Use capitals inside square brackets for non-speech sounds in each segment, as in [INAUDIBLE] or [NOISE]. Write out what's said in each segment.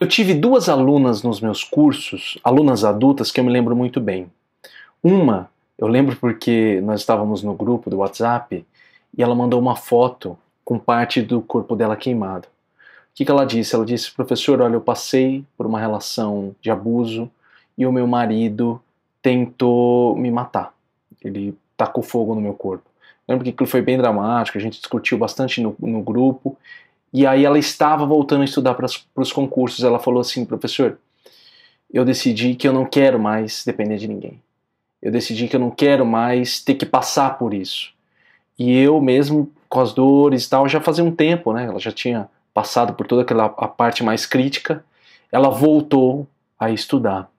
Eu tive duas alunas nos meus cursos, alunas adultas, que eu me lembro muito bem. Uma, eu lembro porque nós estávamos no grupo do WhatsApp e ela mandou uma foto com parte do corpo dela queimado. O que, que ela disse? Ela disse, professor, olha, eu passei por uma relação de abuso e o meu marido tentou me matar. Ele tacou fogo no meu corpo. Eu lembro que aquilo foi bem dramático, a gente discutiu bastante no, no grupo e aí ela estava voltando a estudar para os concursos. Ela falou assim, professor, eu decidi que eu não quero mais depender de ninguém. Eu decidi que eu não quero mais ter que passar por isso. E eu mesmo, com as dores e tal, já fazia um tempo, né? Ela já tinha passado por toda aquela a parte mais crítica. Ela voltou a estudar.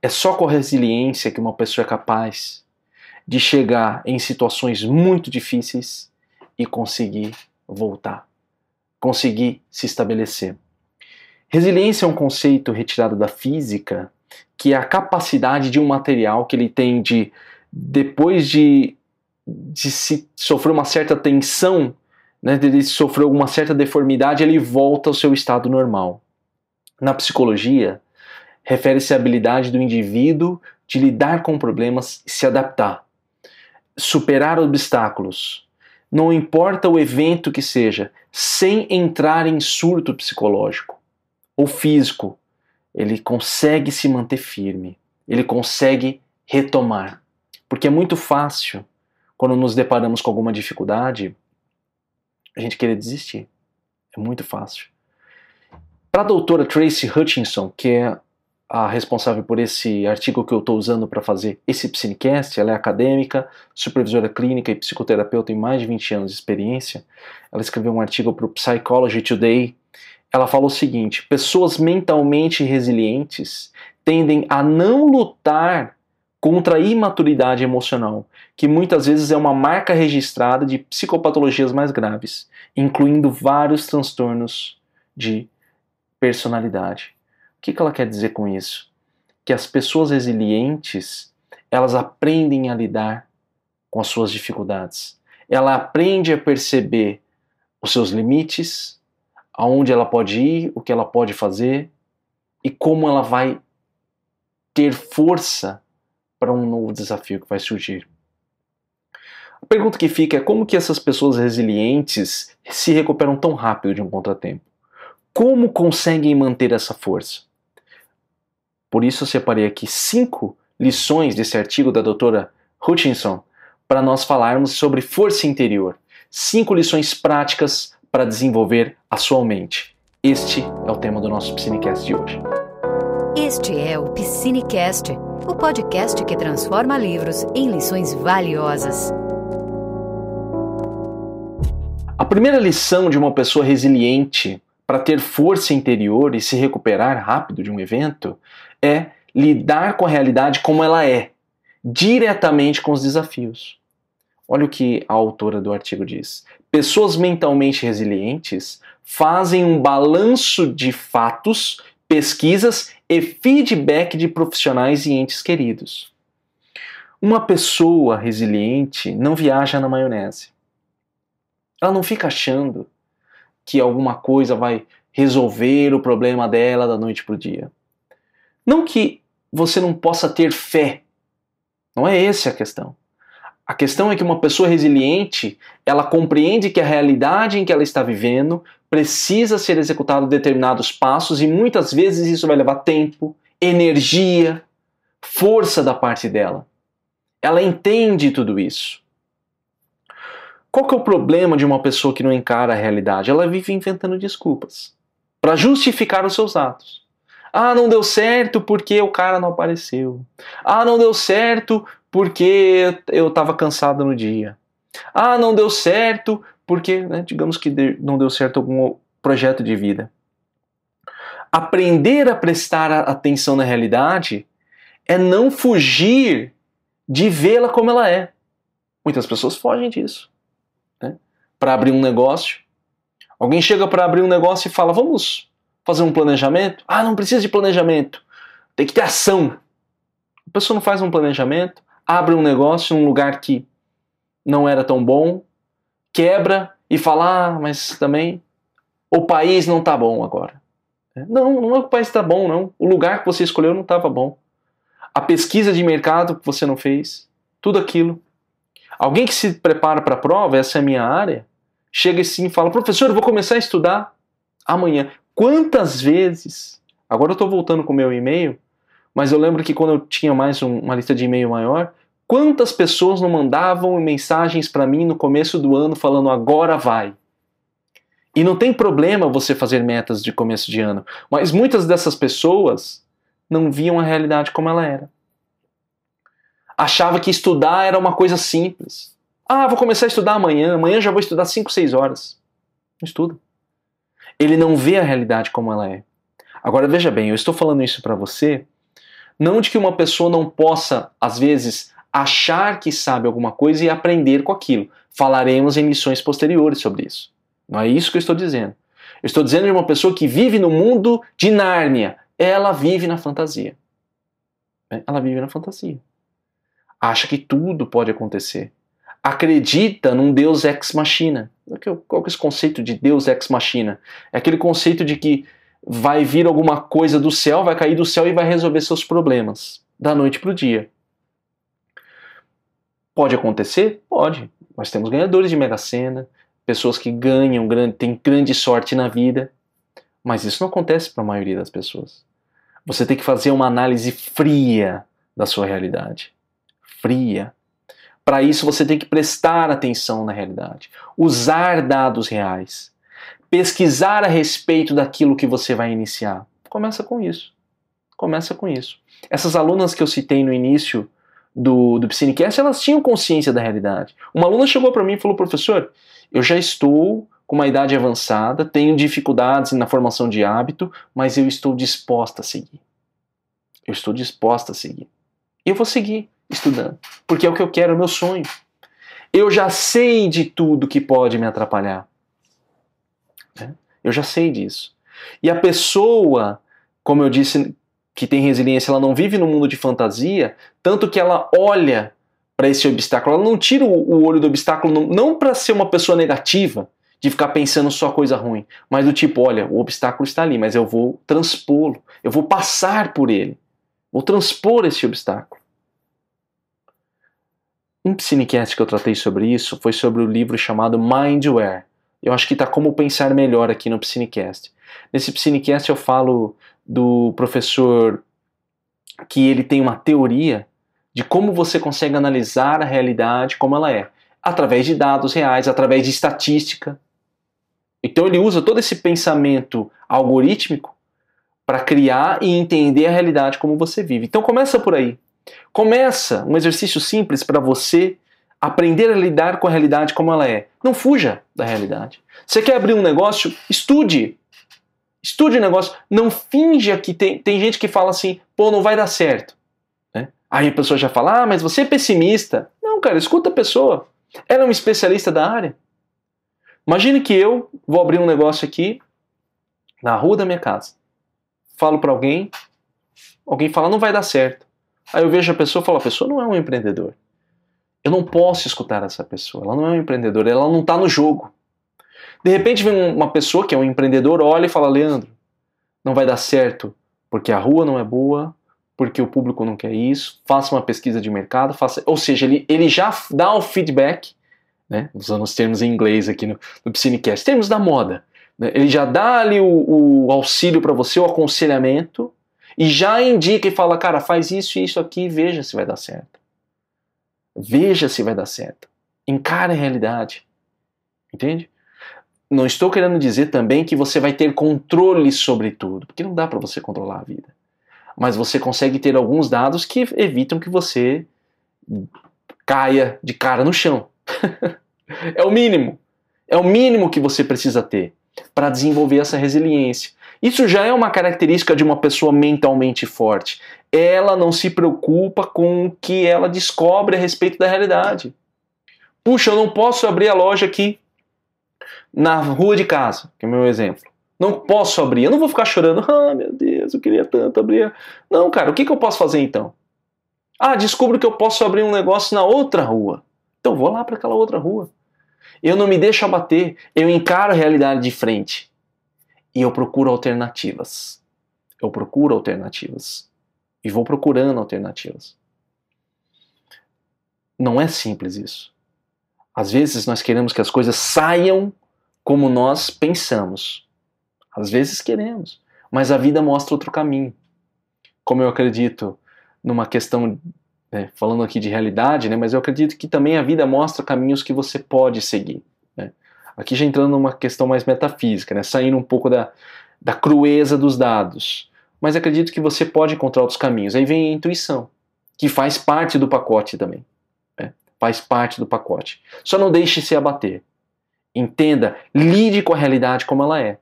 É só com a resiliência que uma pessoa é capaz de chegar em situações muito difíceis e conseguir voltar conseguir se estabelecer. Resiliência é um conceito retirado da física, que é a capacidade de um material que ele tem de, depois de, de se sofrer uma certa tensão, né, de sofrer alguma certa deformidade, ele volta ao seu estado normal. Na psicologia, refere-se à habilidade do indivíduo de lidar com problemas e se adaptar, superar obstáculos, não importa o evento que seja, sem entrar em surto psicológico ou físico, ele consegue se manter firme, ele consegue retomar. Porque é muito fácil, quando nos deparamos com alguma dificuldade, a gente querer desistir. É muito fácil. Para a doutora Tracy Hutchinson, que é a responsável por esse artigo que eu estou usando para fazer esse Psinecast. Ela é acadêmica, supervisora clínica e psicoterapeuta em mais de 20 anos de experiência. Ela escreveu um artigo para o Psychology Today. Ela falou o seguinte: pessoas mentalmente resilientes tendem a não lutar contra a imaturidade emocional, que muitas vezes é uma marca registrada de psicopatologias mais graves, incluindo vários transtornos de personalidade que, que ela quer dizer com isso? Que as pessoas resilientes elas aprendem a lidar com as suas dificuldades. Ela aprende a perceber os seus limites, aonde ela pode ir, o que ela pode fazer e como ela vai ter força para um novo desafio que vai surgir. A pergunta que fica é como que essas pessoas resilientes se recuperam tão rápido de um contratempo? Como conseguem manter essa força? Por isso eu separei aqui cinco lições desse artigo da doutora Hutchinson para nós falarmos sobre força interior. Cinco lições práticas para desenvolver a sua mente. Este é o tema do nosso Piscinecast de hoje. Este é o Piscinecast, o podcast que transforma livros em lições valiosas. A primeira lição de uma pessoa resiliente para ter força interior e se recuperar rápido de um evento é lidar com a realidade como ela é, diretamente com os desafios. Olha o que a autora do artigo diz. Pessoas mentalmente resilientes fazem um balanço de fatos, pesquisas e feedback de profissionais e entes queridos. Uma pessoa resiliente não viaja na maionese. Ela não fica achando que alguma coisa vai resolver o problema dela da noite para o dia. Não que você não possa ter fé. Não é essa a questão. A questão é que uma pessoa resiliente, ela compreende que a realidade em que ela está vivendo precisa ser executado determinados passos e muitas vezes isso vai levar tempo, energia, força da parte dela. Ela entende tudo isso. Qual que é o problema de uma pessoa que não encara a realidade? Ela vive inventando desculpas para justificar os seus atos. Ah, não deu certo porque o cara não apareceu. Ah, não deu certo porque eu estava cansado no dia. Ah, não deu certo porque, né, digamos que não deu certo algum projeto de vida. Aprender a prestar atenção na realidade é não fugir de vê-la como ela é. Muitas pessoas fogem disso. Né? Para abrir um negócio, alguém chega para abrir um negócio e fala: Vamos fazer um planejamento? Ah, não precisa de planejamento. Tem que ter ação. A pessoa não faz um planejamento, abre um negócio num lugar que não era tão bom, quebra e fala, ah, mas também o país não tá bom agora. Não, não é que o país está bom, não. O lugar que você escolheu não estava bom. A pesquisa de mercado que você não fez, tudo aquilo. Alguém que se prepara para a prova, essa é a minha área, chega assim e fala: professor, eu vou começar a estudar amanhã. Quantas vezes? Agora eu estou voltando com o meu e-mail, mas eu lembro que quando eu tinha mais um, uma lista de e-mail maior, quantas pessoas não mandavam mensagens para mim no começo do ano falando agora vai? E não tem problema você fazer metas de começo de ano, mas muitas dessas pessoas não viam a realidade como ela era. Achava que estudar era uma coisa simples. Ah, vou começar a estudar amanhã, amanhã já vou estudar 5, 6 horas. Não estuda. Ele não vê a realidade como ela é. Agora veja bem, eu estou falando isso para você, não de que uma pessoa não possa, às vezes, achar que sabe alguma coisa e aprender com aquilo. Falaremos em lições posteriores sobre isso. Não é isso que eu estou dizendo. Eu estou dizendo de uma pessoa que vive no mundo de Nárnia. Ela vive na fantasia. Ela vive na fantasia. Acha que tudo pode acontecer. Acredita num Deus ex machina. Qual é esse conceito de Deus ex machina? É aquele conceito de que vai vir alguma coisa do céu, vai cair do céu e vai resolver seus problemas da noite para o dia. Pode acontecer? Pode. Nós temos ganhadores de Mega Sena, pessoas que ganham, têm grande sorte na vida, mas isso não acontece para a maioria das pessoas. Você tem que fazer uma análise fria da sua realidade. Fria. Para isso você tem que prestar atenção na realidade, usar dados reais, pesquisar a respeito daquilo que você vai iniciar. Começa com isso. Começa com isso. Essas alunas que eu citei no início do, do Piscinecast, elas tinham consciência da realidade. Uma aluna chegou para mim e falou: professor, eu já estou com uma idade avançada, tenho dificuldades na formação de hábito, mas eu estou disposta a seguir. Eu estou disposta a seguir. Eu vou seguir estudando, porque é o que eu quero, é o meu sonho. Eu já sei de tudo que pode me atrapalhar. Né? Eu já sei disso. E a pessoa, como eu disse, que tem resiliência, ela não vive no mundo de fantasia, tanto que ela olha para esse obstáculo. Ela não tira o, olho do obstáculo não, não para ser uma pessoa negativa, de ficar pensando só coisa ruim, mas do tipo, olha, o obstáculo está ali, mas eu vou transpô-lo, eu vou passar por ele, vou transpor esse obstáculo. Um Cinecast que eu tratei sobre isso foi sobre o livro chamado Mindware. Eu acho que está como pensar melhor aqui no Cinecast. Nesse Cinecast eu falo do professor que ele tem uma teoria de como você consegue analisar a realidade como ela é, através de dados reais, através de estatística. Então ele usa todo esse pensamento algorítmico para criar e entender a realidade como você vive. Então começa por aí. Começa um exercício simples para você aprender a lidar com a realidade como ela é. Não fuja da realidade. Você quer abrir um negócio? Estude. Estude o negócio. Não finja que tem, tem gente que fala assim, pô, não vai dar certo. Aí a pessoa já fala, ah, mas você é pessimista. Não, cara, escuta a pessoa. Ela é uma especialista da área. Imagine que eu vou abrir um negócio aqui na rua da minha casa. Falo para alguém, alguém fala, não vai dar certo. Aí eu vejo a pessoa e falo, a pessoa não é um empreendedor. Eu não posso escutar essa pessoa. Ela não é um empreendedor, ela não está no jogo. De repente vem uma pessoa que é um empreendedor, olha e fala, Leandro, não vai dar certo porque a rua não é boa, porque o público não quer isso, faça uma pesquisa de mercado, faça, ou seja, ele, ele já dá o feedback, né, usando os termos em inglês aqui no, no Piscinecast, termos da moda, né, ele já dá ali o, o auxílio para você, o aconselhamento, e já indica e fala, cara, faz isso e isso aqui veja se vai dar certo. Veja se vai dar certo. Encare a realidade. Entende? Não estou querendo dizer também que você vai ter controle sobre tudo, porque não dá para você controlar a vida mas você consegue ter alguns dados que evitam que você caia de cara no chão. [LAUGHS] é o mínimo. É o mínimo que você precisa ter para desenvolver essa resiliência. Isso já é uma característica de uma pessoa mentalmente forte. Ela não se preocupa com o que ela descobre a respeito da realidade. Puxa, eu não posso abrir a loja aqui na rua de casa, que é o meu exemplo. Não posso abrir. Eu não vou ficar chorando. Ah, meu Deus, eu queria tanto abrir. Não, cara, o que, que eu posso fazer então? Ah, descubro que eu posso abrir um negócio na outra rua. Então vou lá para aquela outra rua. Eu não me deixo abater. Eu encaro a realidade de frente. E eu procuro alternativas. Eu procuro alternativas. E vou procurando alternativas. Não é simples isso. Às vezes nós queremos que as coisas saiam como nós pensamos. Às vezes queremos, mas a vida mostra outro caminho. Como eu acredito numa questão, né, falando aqui de realidade, né, mas eu acredito que também a vida mostra caminhos que você pode seguir. Né. Aqui já entrando numa questão mais metafísica, né, saindo um pouco da, da crueza dos dados. Mas acredito que você pode encontrar outros caminhos. Aí vem a intuição, que faz parte do pacote também faz parte do pacote. Só não deixe se abater. Entenda, lide com a realidade como ela é.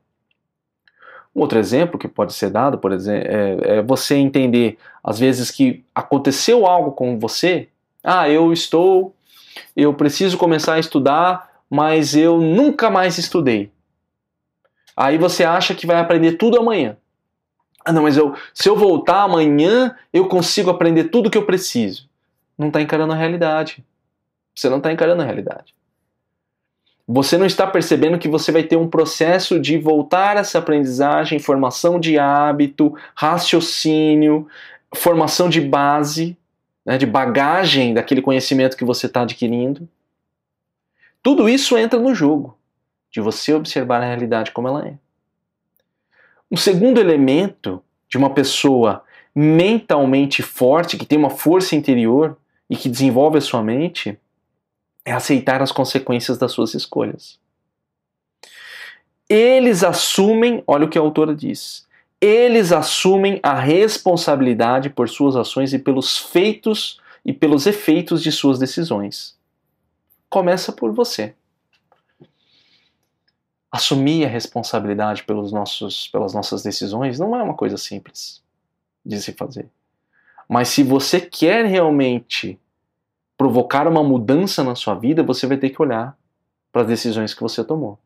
Um outro exemplo que pode ser dado, por exemplo, é, é você entender, às vezes, que aconteceu algo com você. Ah, eu estou, eu preciso começar a estudar, mas eu nunca mais estudei. Aí você acha que vai aprender tudo amanhã. Ah, não, mas eu, se eu voltar amanhã, eu consigo aprender tudo que eu preciso. Não está encarando a realidade. Você não está encarando a realidade. Você não está percebendo que você vai ter um processo de voltar essa aprendizagem, formação de hábito, raciocínio, formação de base, né, de bagagem daquele conhecimento que você está adquirindo. Tudo isso entra no jogo de você observar a realidade como ela é. Um segundo elemento de uma pessoa mentalmente forte, que tem uma força interior e que desenvolve a sua mente, é aceitar as consequências das suas escolhas. Eles assumem, olha o que a autora diz, eles assumem a responsabilidade por suas ações e pelos feitos e pelos efeitos de suas decisões. Começa por você. Assumir a responsabilidade pelos nossos, pelas nossas decisões não é uma coisa simples de se fazer. Mas se você quer realmente provocar uma mudança na sua vida, você vai ter que olhar para as decisões que você tomou.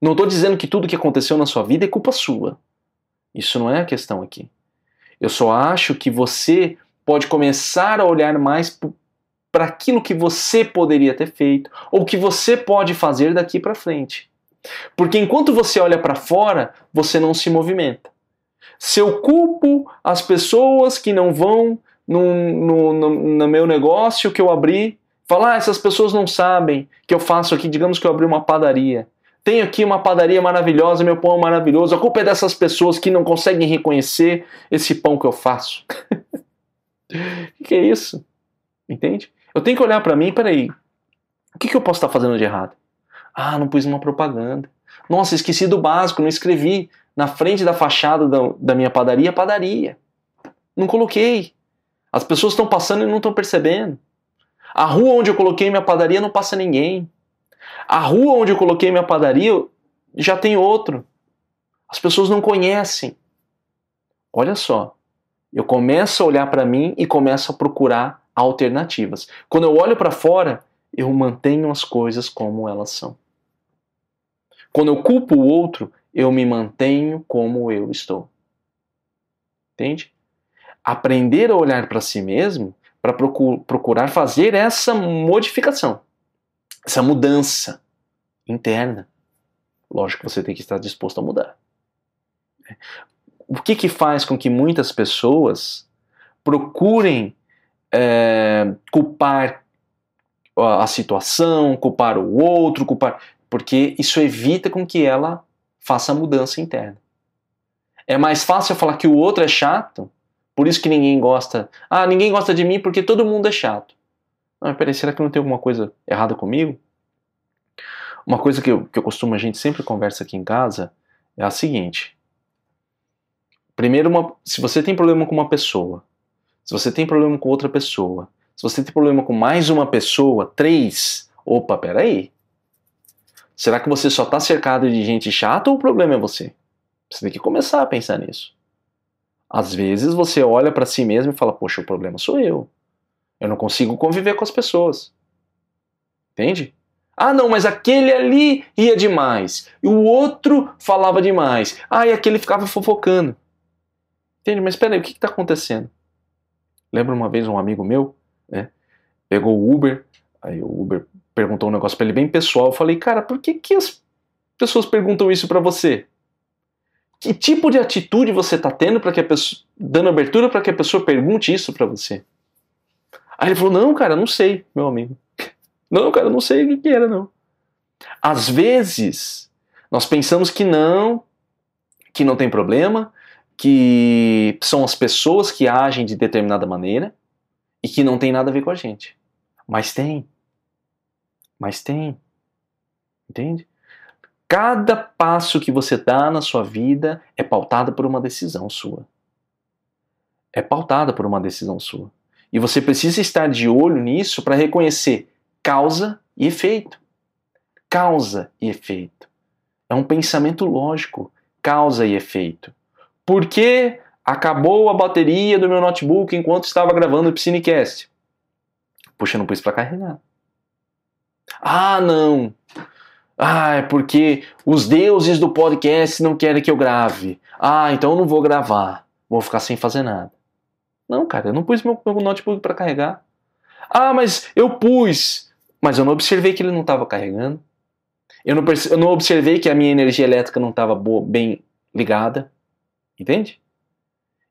Não estou dizendo que tudo que aconteceu na sua vida é culpa sua. Isso não é a questão aqui. Eu só acho que você pode começar a olhar mais para aquilo que você poderia ter feito ou que você pode fazer daqui para frente. Porque enquanto você olha para fora, você não se movimenta. Se eu culpo as pessoas que não vão no, no, no, meu negócio que eu abri, falar, ah, essas pessoas não sabem que eu faço aqui, digamos que eu abri uma padaria. Tenho aqui uma padaria maravilhosa, meu pão é maravilhoso. A culpa é dessas pessoas que não conseguem reconhecer esse pão que eu faço. [LAUGHS] O que é isso? Entende? Eu tenho que olhar para mim, peraí, o que, que eu posso estar fazendo de errado? Ah, não pus uma propaganda. Nossa, esqueci do básico, não escrevi na frente da fachada da, da minha padaria, padaria. Não coloquei. As pessoas estão passando e não estão percebendo. A rua onde eu coloquei minha padaria não passa ninguém. A rua onde eu coloquei minha padaria já tem outro. As pessoas não conhecem. Olha só, eu começo a olhar para mim e começo a procurar alternativas. Quando eu olho para fora, eu mantenho as coisas como elas são. Quando eu culpo o outro, eu me mantenho como eu estou. Entende? aprender a olhar para si mesmo para procurar fazer essa modificação, essa mudança interna. Lógico que você tem que estar disposto a mudar. O que, que faz com que muitas pessoas procurem é, culpar a situação, culpar o outro, culpar. Porque isso evita com que ela faça a mudança interna. É mais fácil falar que o outro é chato por isso que ninguém gosta. Ah, ninguém gosta de mim porque todo mundo é chato. Não, peraí, será que não tem alguma coisa errada comigo? Uma coisa que eu, que eu costumo, a gente sempre conversa aqui em casa, é a seguinte. Primeiro, uma, se você tem problema com uma pessoa, se você tem problema com outra pessoa, se você tem problema com mais uma pessoa, três, opa, peraí. Será que você só está cercado de gente chata ou o problema é você? Você tem que começar a pensar nisso. Às vezes você olha para si mesmo e fala: Poxa, o problema sou eu. Eu não consigo conviver com as pessoas. Entende? Ah, não, mas aquele ali ia demais. E o outro falava demais. Ah, e aquele ficava fofocando. Entende? Mas peraí, o que está acontecendo? Lembra uma vez um amigo meu, né? Pegou o Uber, aí o Uber perguntou um negócio para ele bem pessoal. Eu falei, cara, por que, que as pessoas perguntam isso para você? Que tipo de atitude você está tendo para que a pessoa, dando abertura para que a pessoa pergunte isso para você? Aí ele falou: Não, cara, não sei, meu amigo. [LAUGHS] Não, cara, não sei o que era, não. Às vezes, nós pensamos que não, que não tem problema, que são as pessoas que agem de determinada maneira e que não tem nada a ver com a gente. Mas tem. Mas tem. Entende? Cada passo que você dá na sua vida é pautado por uma decisão sua. É pautada por uma decisão sua. E você precisa estar de olho nisso para reconhecer causa e efeito. Causa e efeito. É um pensamento lógico. Causa e efeito. Por que acabou a bateria do meu notebook enquanto estava gravando o Piscinecast? Puxa, não pus para carregar. Ah, não. Ah, é porque os deuses do podcast não querem que eu grave. Ah, então eu não vou gravar. Vou ficar sem fazer nada. Não, cara, eu não pus meu, meu notebook para carregar. Ah, mas eu pus. Mas eu não observei que ele não estava carregando. Eu não, eu não observei que a minha energia elétrica não estava bem ligada. Entende?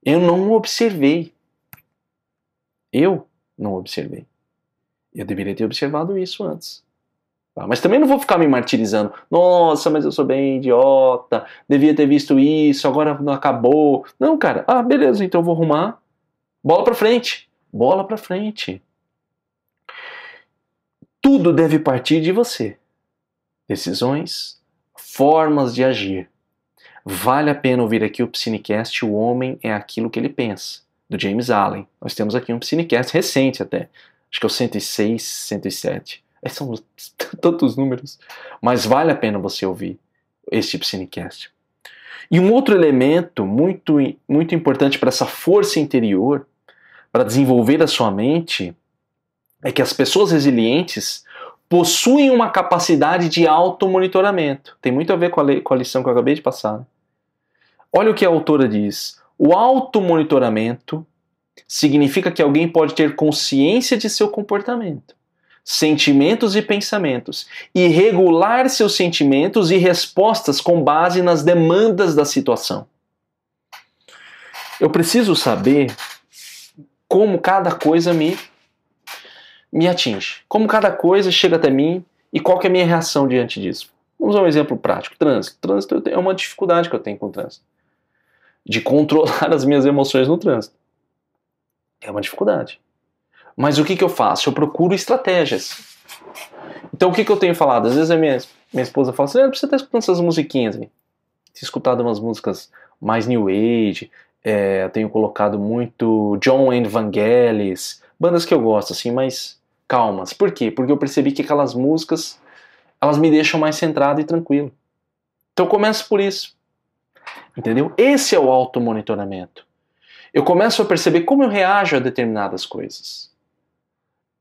Eu não observei. Eu não observei. Eu deveria ter observado isso antes. Tá? Mas também não vou ficar me martirizando. Nossa, mas eu sou bem idiota. Devia ter visto isso, agora não acabou. Não, cara. Ah, beleza, então eu vou arrumar. Bola pra frente. Bola pra frente. Tudo deve partir de você. Decisões, formas de agir. Vale a pena ouvir aqui o Psinecast O Homem é Aquilo que Ele Pensa, do James Allen. Nós temos aqui um Psinecast recente até, acho que é o 106, 107. É, são [LAUGHS] tantos números, mas vale a pena você ouvir este Psinecast. E um outro elemento muito, muito importante para essa força interior, para desenvolver a sua mente, é que as pessoas resilientes possuem uma capacidade de automonitoramento. Tem muito a ver com a, com a lição que eu acabei de passar. Olha o que a autora diz. O automonitoramento significa que alguém pode ter consciência de seu comportamento, sentimentos e pensamentos, e regular seus sentimentos e respostas com base nas demandas da situação. Eu preciso saber como cada coisa me me atinge. Como cada coisa chega até mim e qual é a minha reação diante disso. Vamos usar um exemplo prático. Trânsito. Trânsito é uma dificuldade que eu tenho com o trânsito. De controlar [LAUGHS] as minhas emoções no trânsito. É uma dificuldade. Mas o que, que eu faço? Eu procuro estratégias. Então o que, que eu tenho falado? Às vezes a minha, minha esposa fala assim, ah, precisa estar escutando essas musiquinhas. Tenho escutado umas músicas mais New Age, é, tenho colocado muito John and Vangelis, bandas que eu gosto, assim, mas calmas. Por quê? Porque eu percebi que aquelas músicas elas me deixam mais centrado e tranquilo. Então eu começo por isso. Entendeu? Esse é o automonitoramento. Eu começo a perceber como eu reajo a determinadas coisas.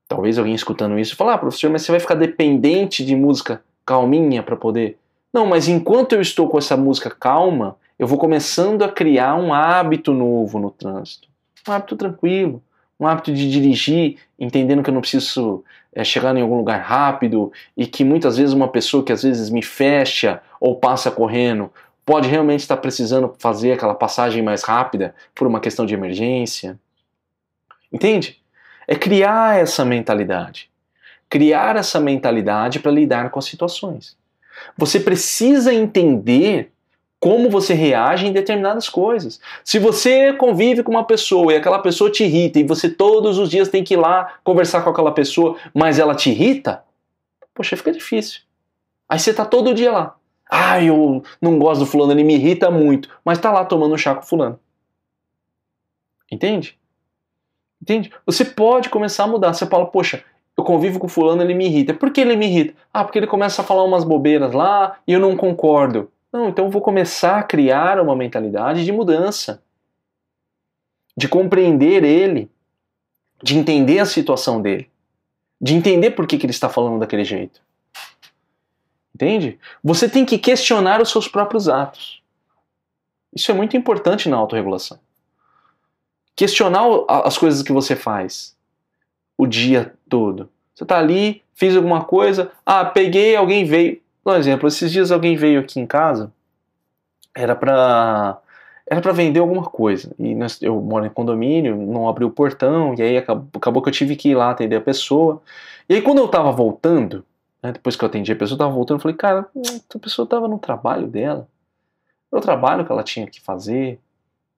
Talvez alguém escutando isso fale: Ah, professor, mas você vai ficar dependente de música calminha para poder. Não, mas enquanto eu estou com essa música calma, eu vou começando a criar um hábito novo no trânsito. Um hábito tranquilo, um hábito de dirigir, entendendo que eu não preciso é, chegar em algum lugar rápido e que muitas vezes uma pessoa que às vezes me fecha ou passa correndo pode realmente estar precisando fazer aquela passagem mais rápida por uma questão de emergência. Entende? É criar essa mentalidade. Criar essa mentalidade para lidar com as situações. Você precisa entender como você reage em determinadas coisas. Se você convive com uma pessoa e aquela pessoa te irrita e você todos os dias tem que ir lá conversar com aquela pessoa, mas ela te irrita, poxa, fica difícil. Aí você tá todo dia lá. Ah, eu não gosto do fulano, ele me irrita muito, mas tá lá tomando chá com o fulano. Entende? Entende? Você pode começar a mudar. Você fala, poxa, eu convivo com fulano, ele me irrita. Por que ele me irrita? Ah, porque ele começa a falar umas bobeiras lá e eu não concordo. Não, então eu vou começar a criar uma mentalidade de mudança, de compreender ele, de entender a situação dele, de entender por que, que ele está falando daquele jeito. Entende? Você tem que questionar os seus próprios atos. Isso é muito importante na autorregulação. Questionar as coisas que você faz o dia todo. Você está ali, fiz alguma coisa, ah, peguei, alguém veio. Por exemplo, esses dias alguém veio aqui em casa era para era para vender alguma coisa. E eu moro em condomínio, não abri o portão, e aí acabou, acabou, que eu tive que ir lá atender a pessoa. E aí quando eu tava voltando, né, depois que eu atendi a pessoa, eu tava voltando, eu falei, cara, a pessoa tava no trabalho dela. Era o trabalho que ela tinha que fazer.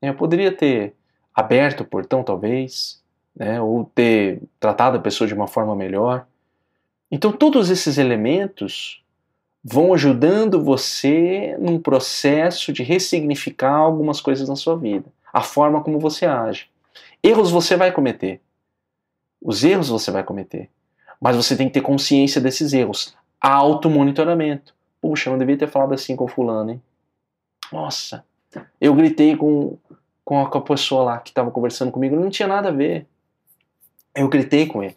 Eu poderia ter aberto o portão, talvez, né, ou ter tratado a pessoa de uma forma melhor. Então todos esses elementos vão ajudando você num processo de ressignificar algumas coisas na sua vida, a forma como você age. Erros você vai cometer. Os erros você vai cometer. Mas você tem que ter consciência desses erros. Auto-monitoramento. Puxa, eu não devia ter falado assim com fulano, hein? Nossa, eu gritei com, com a pessoa lá que estava conversando comigo, não tinha nada a ver. Eu gritei com ele.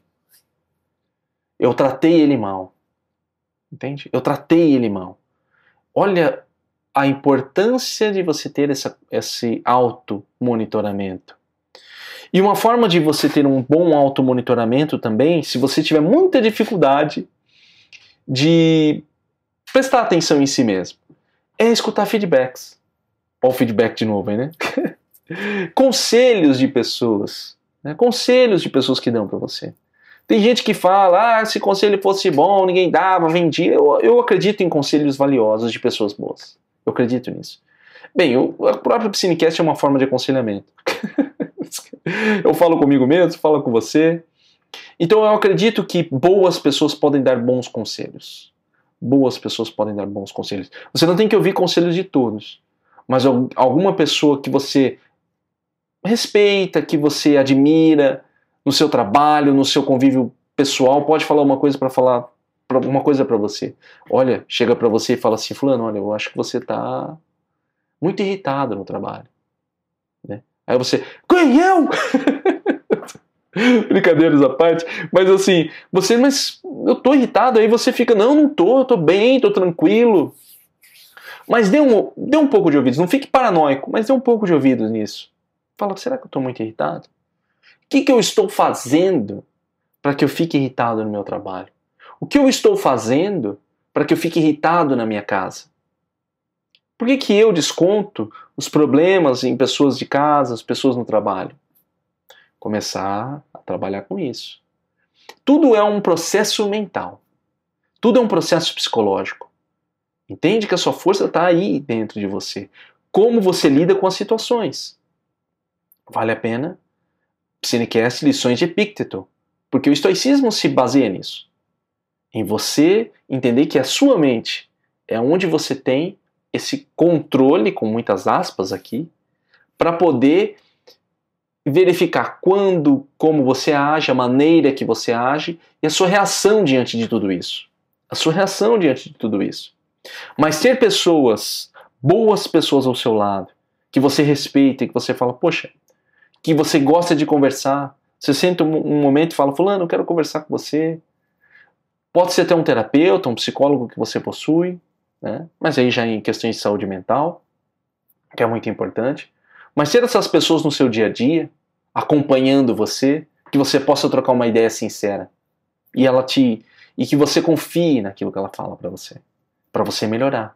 Eu tratei ele mal. Entende? Eu tratei ele mal. Olha a importância de você ter essa, esse auto-monitoramento. E uma forma de você ter um bom auto-monitoramento também, se você tiver muita dificuldade de prestar atenção em si mesmo, é escutar feedbacks. Olha o feedback de novo aí, né? [LAUGHS] Conselhos de pessoas. Né? Conselhos de pessoas que dão para você. Tem gente que fala, ah, se conselho fosse bom, ninguém dava, vendia. Eu, eu acredito em conselhos valiosos de pessoas boas. Eu acredito nisso. Bem, o, a própria Piscinecast é uma forma de aconselhamento. [LAUGHS] eu falo comigo mesmo, falo com você. Então eu acredito que boas pessoas podem dar bons conselhos. Boas pessoas podem dar bons conselhos. Você não tem que ouvir conselhos de todos, mas alguma pessoa que você respeita, que você admira, no seu trabalho, no seu convívio pessoal, pode falar uma coisa para falar uma coisa para você. Olha, chega para você e fala assim, fulano, olha, eu acho que você tá muito irritado no trabalho. Né? Aí você, quem [LAUGHS] eu? Brincadeiras à parte, mas assim, você, mas eu tô irritado, aí você fica, não, não tô, tô bem, tô tranquilo. Mas dê um, dê um pouco de ouvidos, não fique paranoico, mas dê um pouco de ouvidos nisso. Fala, será que eu tô muito irritado? O que, que eu estou fazendo para que eu fique irritado no meu trabalho? O que eu estou fazendo para que eu fique irritado na minha casa? Por que, que eu desconto os problemas em pessoas de casa, as pessoas no trabalho? Começar a trabalhar com isso. Tudo é um processo mental. Tudo é um processo psicológico. Entende que a sua força está aí dentro de você. Como você lida com as situações. Vale a pena Cinecast Lições de Epicteto, porque o estoicismo se baseia nisso. Em você entender que a sua mente é onde você tem esse controle, com muitas aspas aqui, para poder verificar quando, como você age, a maneira que você age e a sua reação diante de tudo isso. A sua reação diante de tudo isso. Mas ter pessoas, boas pessoas ao seu lado, que você respeita e que você fala, poxa, que você gosta de conversar. Você senta um, momento e fala, fulano, eu quero conversar com você. Pode ser até um terapeuta, um psicólogo que você possui, né? mas aí já em questões de saúde mental, que é muito importante. Mas ter essas pessoas no seu dia a dia, acompanhando você, que você possa trocar uma ideia sincera e ela te e que você confie naquilo que ela fala para você, para você melhorar.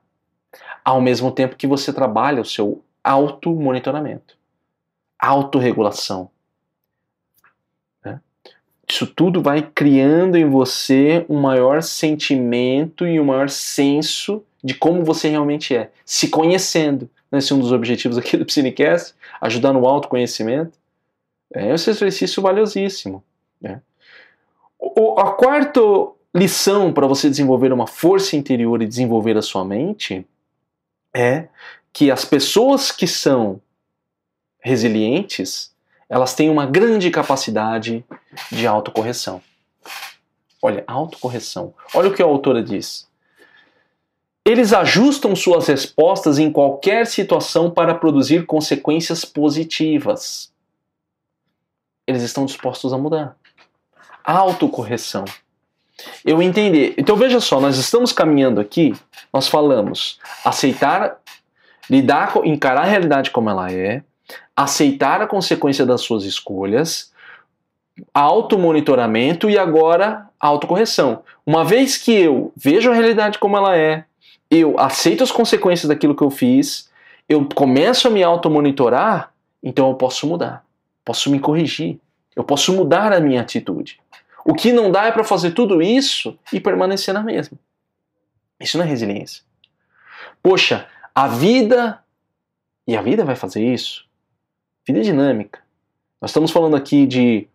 Ao mesmo tempo que você trabalha o seu auto monitoramento autorregulação. Né? Isso tudo vai criando em você um maior sentimento e um maior senso de como você realmente é, se conhecendo. Esse é um dos objetivos aqui do Psinecast, ajudar no autoconhecimento. É esse exercício valiosíssimo. Né? O, a quarta lição para você desenvolver uma força interior e desenvolver a sua mente é que as pessoas que são resilientes, elas têm uma grande capacidade de autocorreção. Olha, autocorreção. Olha o que a autora diz. Eles ajustam suas respostas em qualquer situação para produzir consequências positivas. Eles estão dispostos a mudar. Autocorreção. Eu entender. Então veja só, nós estamos caminhando aqui, nós falamos aceitar, lidar, encarar a realidade como ela é, aceitar a consequência das suas escolhas, automonitoramento e agora autocorreção. Uma vez que eu vejo a realidade como ela é, eu aceito as consequências daquilo que eu fiz, eu começo a me automonitorar, então eu posso mudar, posso me corrigir, eu posso mudar a minha atitude. O que não dá é para fazer tudo isso e permanecer na mesma. Isso não é resiliência. Poxa, a vida. E a vida vai fazer isso? Vida é dinâmica. Nós estamos falando aqui de,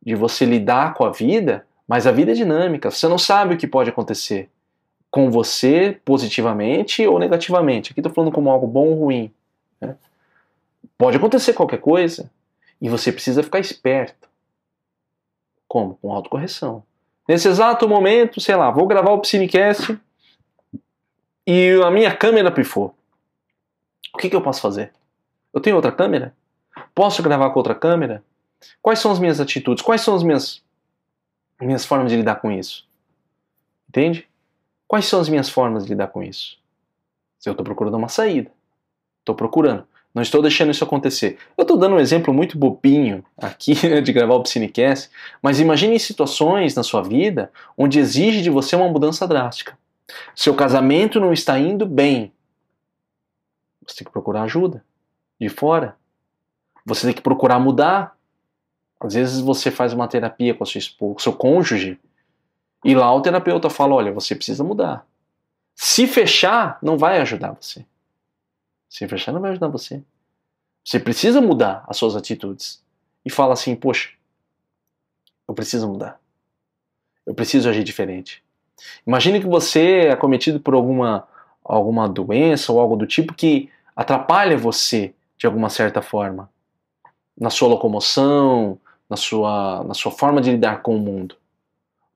de você lidar com a vida, mas a vida é dinâmica. Você não sabe o que pode acontecer com você positivamente ou negativamente. Aqui estou falando como algo bom ou ruim. Né? Pode acontecer qualquer coisa e você precisa ficar esperto. Como? Com autocorreção. Nesse exato momento, sei lá, vou gravar o Psinecast e a minha câmera pifou. O que, que eu posso fazer? Eu tenho outra câmera? Posso gravar com outra câmera? Quais são as minhas atitudes? Quais são as minhas, minhas formas de lidar com isso? Entende? Quais são as minhas formas de lidar com isso? Se eu estou procurando uma saída. Estou procurando. Não estou deixando isso acontecer. Eu estou dando um exemplo muito bobinho aqui [LAUGHS] né, de gravar o Psinecast, mas imagine situações na sua vida onde exige de você uma mudança drástica. Seu casamento não está indo bem. Você tem que procurar ajuda de fora. Você tem que procurar mudar. Às vezes você faz uma terapia com, sua esposa, com seu cônjuge e lá o terapeuta fala: olha, você precisa mudar. Se fechar, não vai ajudar você. Se fechar, não vai ajudar você. Você precisa mudar as suas atitudes. E fala assim: poxa, eu preciso mudar. Eu preciso agir diferente. Imagine que você é acometido por alguma, alguma doença ou algo do tipo que atrapalha você de alguma certa forma na sua locomoção, na sua, na sua forma de lidar com o mundo.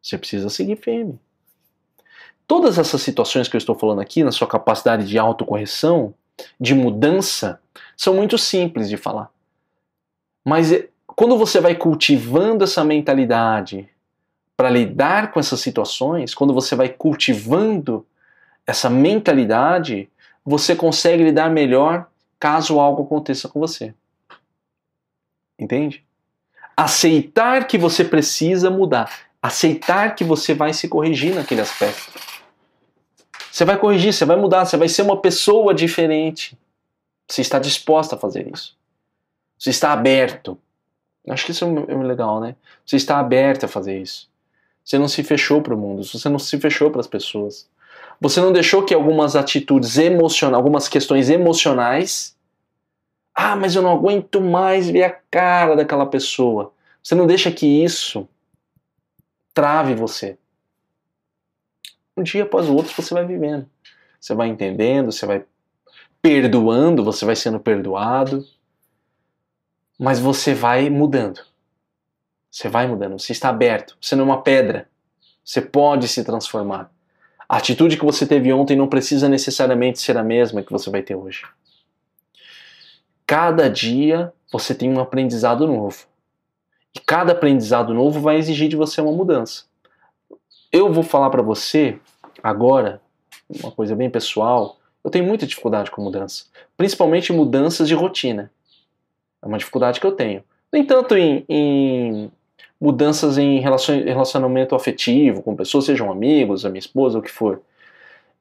Você precisa seguir firme. Todas essas situações que eu estou falando aqui, na sua capacidade de autocorreção, de mudança, são muito simples de falar. Mas é, quando você vai cultivando essa mentalidade para lidar com essas situações, quando você vai cultivando essa mentalidade, você consegue lidar melhor caso algo aconteça com você. Entende? Aceitar que você precisa mudar aceitar que você vai se corrigir naquele aspecto. Você vai corrigir, você vai mudar, você vai ser uma pessoa diferente. Você está disposta a fazer isso. Você está aberto. Acho que isso é legal, né? Você está aberto a fazer isso. Você não se fechou para o mundo, você não se fechou para as pessoas. Você não deixou que algumas atitudes emocionais, algumas questões emocionais. Ah, mas eu não aguento mais ver a cara daquela pessoa. Você não deixa que isso trave você. Um dia após o outro você vai vivendo. Você vai entendendo, você vai perdoando, você vai sendo perdoado. Mas você vai mudando. Você vai mudando, você está aberto, você não é uma pedra. Você pode se transformar. A atitude que você teve ontem não precisa necessariamente ser a mesma que você vai ter hoje. Cada dia você tem um aprendizado novo. E cada aprendizado novo vai exigir de você uma mudança. Eu vou falar para você agora uma coisa bem pessoal. Eu tenho muita dificuldade com mudança, principalmente mudanças de rotina. É uma dificuldade que eu tenho. Nem tanto em, em mudanças em relacionamento afetivo com pessoas, sejam amigos, a minha esposa, o que for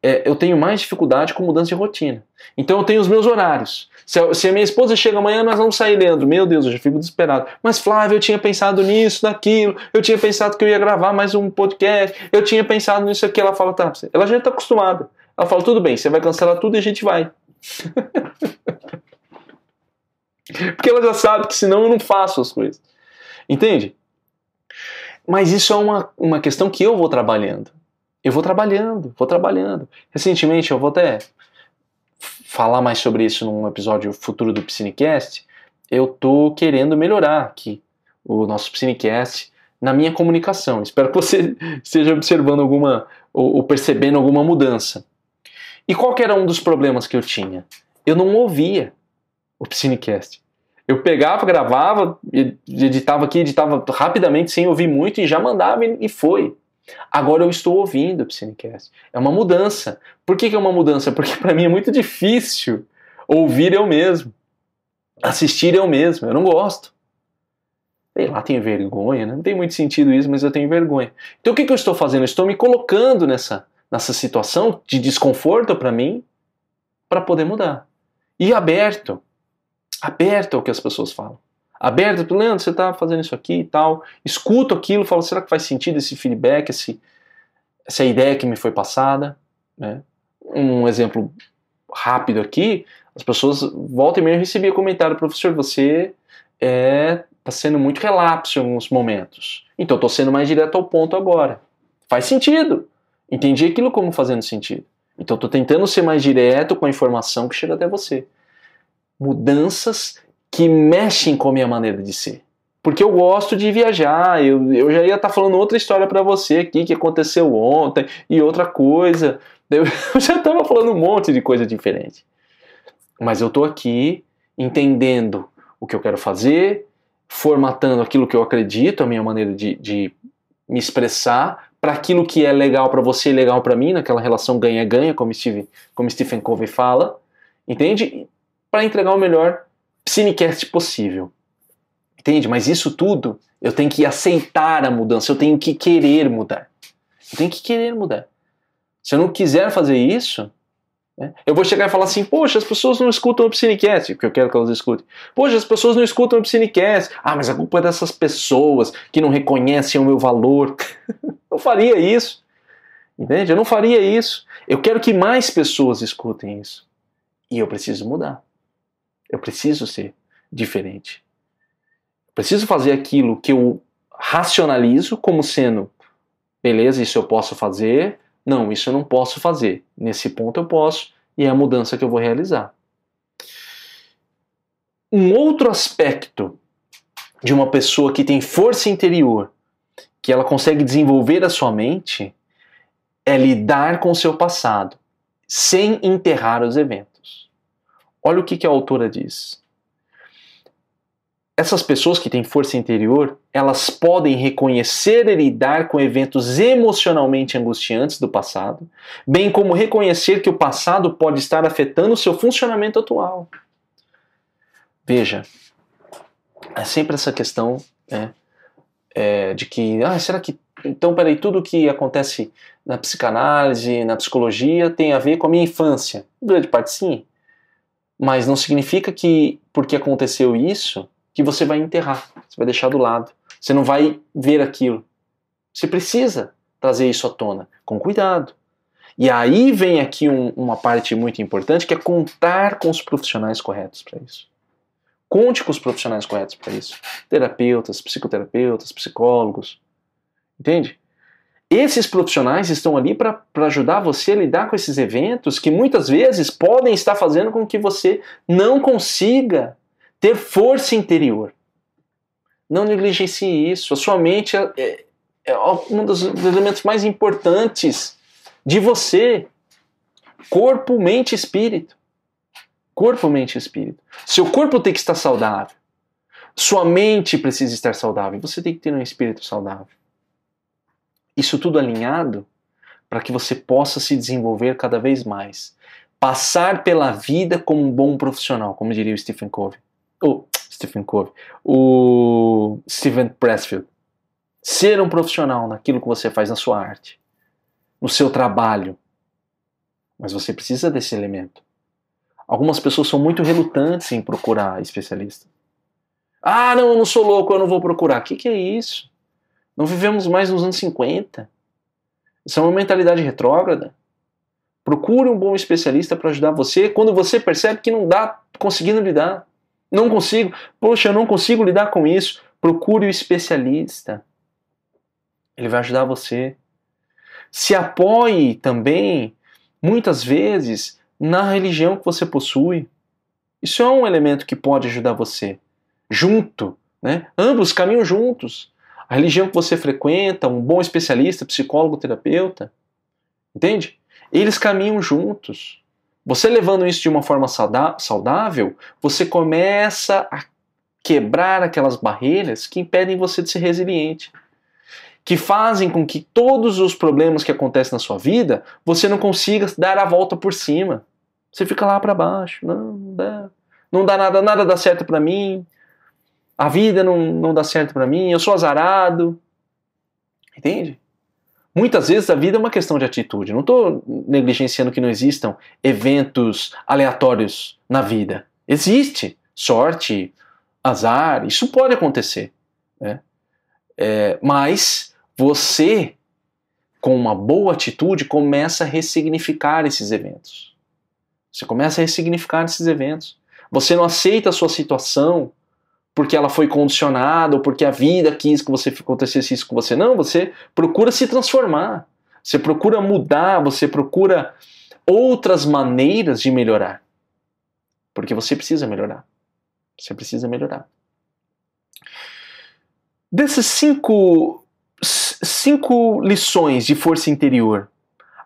é, eu tenho mais dificuldade com mudança de rotina. Então eu tenho os meus horários. Se a, se a, minha esposa chega amanhã, nós vamos sair, Leandro. Meu Deus, eu já fico desesperado. Mas Flávio, eu tinha pensado nisso, naquilo. Eu tinha pensado que eu ia gravar mais um podcast. Eu tinha pensado nisso aqui. Ela fala, tá. Ela já está acostumada. Ela fala, tudo bem, você vai cancelar tudo e a gente vai. [LAUGHS] Porque ela já sabe que senão eu não faço as coisas. Entende? Mas isso é uma, uma questão que eu vou trabalhando eu vou trabalhando, vou trabalhando. Recentemente, eu vou até falar mais sobre isso num episódio futuro do Piscinecast. Eu tô querendo melhorar aqui o nosso Piscinecast na minha comunicação. Espero que você [LAUGHS] esteja observando alguma ou, ou percebendo alguma mudança. E qual era um dos problemas que eu tinha? Eu não ouvia o Piscinecast. Eu pegava, gravava, editava aqui, editava rapidamente, sem ouvir muito, e já mandava e foi. Agora eu estou ouvindo o Psinecast. É uma mudança. Por que, que é uma mudança? Porque para mim é muito difícil ouvir eu mesmo. Assistir eu mesmo. Eu não gosto. Sei lá, tenho vergonha, né? não tem muito sentido isso, mas eu tenho vergonha. Então o que, que eu estou fazendo? Eu estou me colocando nessa, nessa situação de desconforto para mim para poder mudar. E aberto. Aberto ao que as pessoas falam. Aberto, Leandro, você está fazendo isso aqui e tal. Escuto aquilo, falo, será que faz sentido esse feedback, esse, essa ideia que me foi passada? Né? Um exemplo rápido aqui, as pessoas voltam e meia recebiam comentário, professor, você está é, tá sendo muito relapso em alguns momentos. Então estou sendo mais direto ao ponto agora. Faz sentido. Entendi aquilo como fazendo sentido. Então estou tentando ser mais direto com a informação que chega até você. Mudanças que mexem com a minha maneira de ser. Porque eu gosto de viajar, eu, eu já ia estar tá falando outra história para você aqui que aconteceu ontem e outra coisa. [LAUGHS] Eu já estava falando um monte de coisa diferente. Mas eu estou aqui entendendo o que eu quero fazer, formatando aquilo que eu acredito, a minha maneira de, de me expressar, para aquilo que é legal para você e legal para mim, naquela relação ganha-ganha, como, como Stephen Covey fala, entende? Para entregar o melhor cinecast possível. Entende? Mas isso tudo eu tenho que aceitar a mudança, eu tenho que querer mudar. Eu tenho que querer mudar. Se eu não quiser fazer isso, né, eu vou chegar e falar assim: Poxa, as pessoas não escutam o Psynicast, porque eu quero que elas escutem. Poxa, as pessoas não escutam o Psynicast. Ah, mas a culpa é dessas pessoas que não reconhecem o meu valor. [LAUGHS] eu faria isso. Entende? Eu não faria isso. Eu quero que mais pessoas escutem isso. E eu preciso mudar. Eu preciso ser diferente. Eu preciso fazer aquilo que eu racionalizo como sendo, beleza, isso eu posso fazer, não, isso eu não posso fazer. Nesse ponto eu posso, e é a mudança que eu vou realizar. Um outro aspecto de uma pessoa que tem força interior, que ela consegue desenvolver a sua mente, é lidar com o seu passado, sem enterrar os eventos. Olha o que, que a autora diz essas pessoas que têm força interior, elas podem reconhecer e lidar com eventos emocionalmente angustiantes do passado, bem como reconhecer que o passado pode estar afetando o seu funcionamento atual. Veja, é sempre essa questão né, é, de que, ah, será que então, peraí, tudo que acontece na psicanálise, na psicologia, tem a ver com a minha infância? Grande parte sim. Mas não significa que porque aconteceu isso, que você vai enterrar, você vai deixar do lado. Você não vai ver aquilo. Você precisa trazer isso à tona, com cuidado. E aí vem aqui um, uma parte muito importante que é contar com os profissionais corretos para isso. Conte com os profissionais corretos para isso. Terapeutas, psicoterapeutas, psicólogos. Entende? Esses profissionais estão ali para ajudar você a lidar com esses eventos que muitas vezes podem estar fazendo com que você não consiga ter força interior. Não negligencie isso. A sua mente é, é, é um dos elementos mais importantes de você. Corpo, mente e espírito. Corpo, mente e espírito. Seu corpo tem que estar saudável. Sua mente precisa estar saudável. Você tem que ter um espírito saudável. Isso tudo alinhado para que você possa se desenvolver cada vez mais. Passar pela vida como um bom profissional, como diria o Stephen Covey o Stephen Covey, o Steven Pressfield. Ser um profissional naquilo que você faz na sua arte, no seu trabalho. Mas você precisa desse elemento. Algumas pessoas são muito relutantes em procurar especialista. Ah, não, eu não sou louco, eu não vou procurar. O que, que é isso? Não vivemos mais nos anos 50. Isso é uma mentalidade retrógrada. Procure um bom especialista para ajudar você quando você percebe que não dá conseguindo lidar. Não consigo. Poxa, eu não consigo lidar com isso. Procure o especialista. Ele vai ajudar você. Se apoie também, muitas vezes, na religião que você possui. Isso é um elemento que pode ajudar você. Junto, né? Ambos caminham juntos. A religião que você frequenta, um bom especialista, psicólogo, terapeuta, entende? Eles caminham juntos. Você levando isso de uma forma saudável, você começa a quebrar aquelas barreiras que impedem você de ser resiliente, que fazem com que todos os problemas que acontecem na sua vida você não consiga dar a volta por cima. Você fica lá para baixo, não, não dá, não dá nada, nada dá certo para mim, a vida não, não dá certo para mim, eu sou azarado, entende? Muitas vezes a vida é uma questão de atitude. Não estou negligenciando que não existam eventos aleatórios na vida. Existe sorte, azar, isso pode acontecer. Né? É, mas você, com uma boa atitude, começa a ressignificar esses eventos. Você começa a ressignificar esses eventos. Você não aceita a sua situação porque ela foi condicionada ou porque a vida quis que você acontecesse isso com você. Não, você procura se transformar. Você procura mudar, você procura outras maneiras de melhorar. Porque você precisa melhorar. Você precisa melhorar. Dessas cinco, cinco lições de força interior,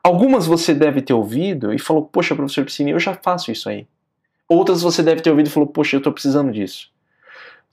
algumas você deve ter ouvido e falou: Poxa, professor Piscine, eu já faço isso aí. Outras você deve ter ouvido e falou: Poxa, eu estou precisando disso.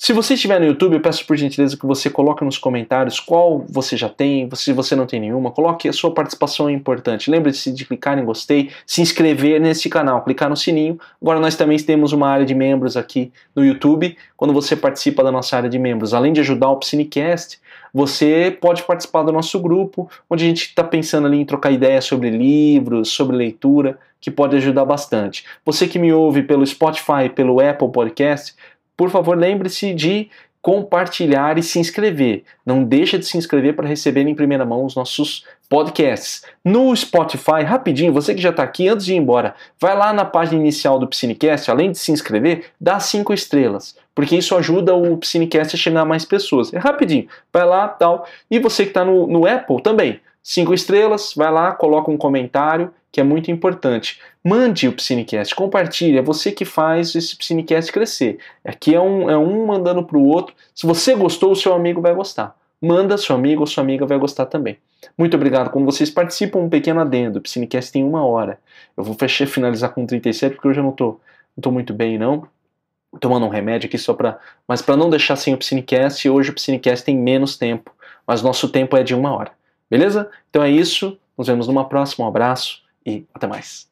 Se você estiver no YouTube, eu peço por gentileza que você coloque nos comentários qual você já tem, se você não tem nenhuma, coloque a sua participação é importante. Lembre-se de clicar em gostei, se inscrever nesse canal, clicar no sininho. Agora nós também temos uma área de membros aqui no YouTube. Quando você participa da nossa área de membros, além de ajudar o Psinecast, você pode participar do nosso grupo, onde a gente está pensando ali em trocar ideias sobre livros, sobre leitura, que pode ajudar bastante. Você que me ouve pelo Spotify, pelo Apple Podcast, por favor, lembre-se de compartilhar e se inscrever. Não deixa de se inscrever para receber em primeira mão os nossos podcasts. No Spotify, rapidinho, você que já está aqui, antes de ir embora, vai lá na página inicial do Psinecast, além de se inscrever, dá cinco estrelas, porque isso ajuda o Psinecast a chegar a mais pessoas. É rapidinho, vai lá tal. E você que está no, no Apple também, cinco estrelas, vai lá, coloca um comentário que é muito importante. Mande o Psinecast, compartilhe, é você que faz esse Psinecast crescer. Aqui é um, é um mandando para o outro. Se você gostou, o seu amigo vai gostar. Manda, seu amigo ou sua amiga vai gostar também. Muito obrigado. Como vocês participam, um pequeno adendo. O Psinecast tem uma hora. Eu vou fechar, finalizar com 37, porque hoje eu não tô, não tô muito bem, não. Tomando um remédio aqui só para. Mas para não deixar sem o Psinecast, hoje o Psinecast tem menos tempo. Mas nosso tempo é de uma hora. Beleza? Então é isso. Nos vemos numa próxima. Um abraço e até mais.